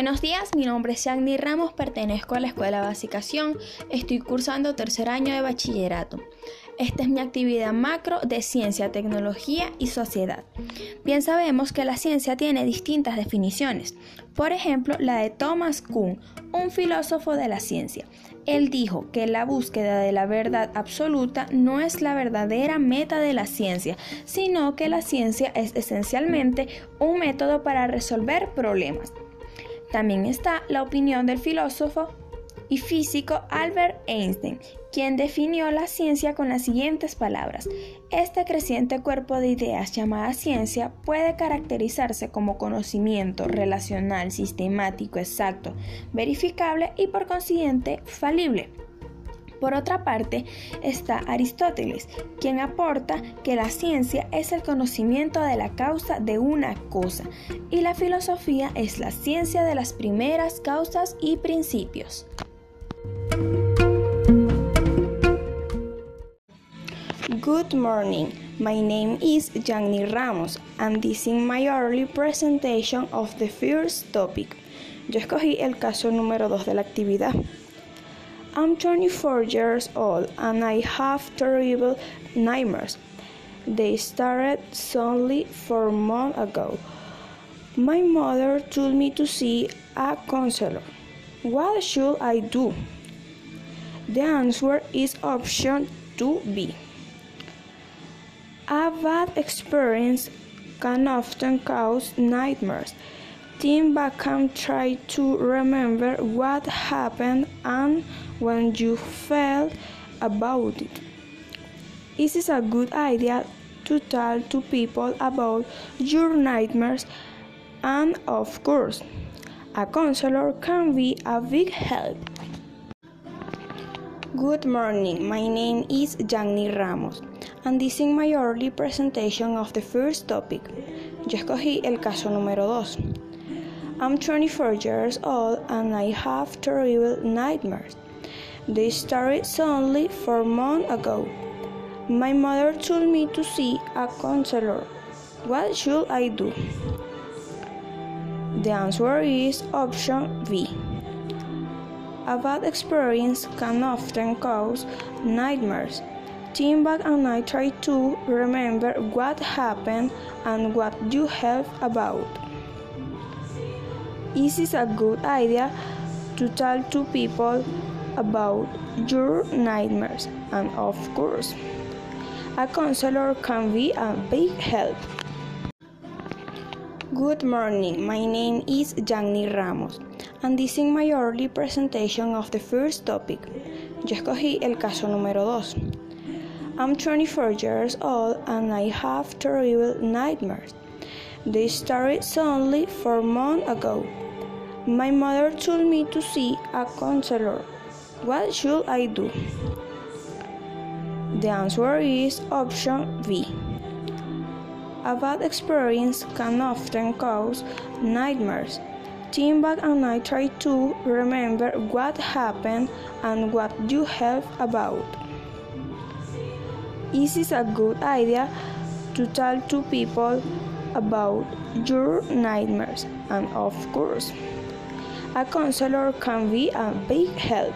Buenos días, mi nombre es Yagni Ramos, pertenezco a la Escuela Basicación, estoy cursando tercer año de bachillerato. Esta es mi actividad macro de ciencia, tecnología y sociedad. Bien sabemos que la ciencia tiene distintas definiciones. Por ejemplo, la de Thomas Kuhn, un filósofo de la ciencia. Él dijo que la búsqueda de la verdad absoluta no es la verdadera meta de la ciencia, sino que la ciencia es esencialmente un método para resolver problemas. También está la opinión del filósofo y físico Albert Einstein, quien definió la ciencia con las siguientes palabras. Este creciente cuerpo de ideas llamada ciencia puede caracterizarse como conocimiento relacional, sistemático, exacto, verificable y por consiguiente falible. Por otra parte, está Aristóteles, quien aporta que la ciencia es el conocimiento de la causa de una cosa y la filosofía es la ciencia de las primeras causas y principios. Good morning. My name is Jagni Ramos and this is my early presentation of the first topic. Yo escogí el caso número 2 de la actividad. I'm 24 years old and I have terrible nightmares. They started suddenly four months ago. My mother told me to see a counselor. What should I do? The answer is option 2B. A bad experience can often cause nightmares. Back and try to remember what happened and when you felt about it. It is a good idea to tell to people about your nightmares and of course, a counselor can be a big help. Good morning, my name is Jagni Ramos and this is my early presentation of the first topic. Yo escogí el caso número 2. I'm 24 years old and I have terrible nightmares. They started suddenly four months ago. My mother told me to see a counselor. What should I do? The answer is option B. A bad experience can often cause nightmares. Think back and I try to remember what happened and what you have about. It is a good idea to tell to people about your nightmares, and of course, a counselor can be a big help. Good morning, my name is Jagni Ramos, and this is my early presentation of the first topic. Yo escogí el caso número 2. I'm 24 years old and I have terrible nightmares. They started suddenly four months ago. My mother told me to see a counselor. What should I do? The answer is option B. A bad experience can often cause nightmares. Back and I try to remember what happened and what you have about. It is a good idea to tell to people about your nightmares, and of course, a counselor can be a big help.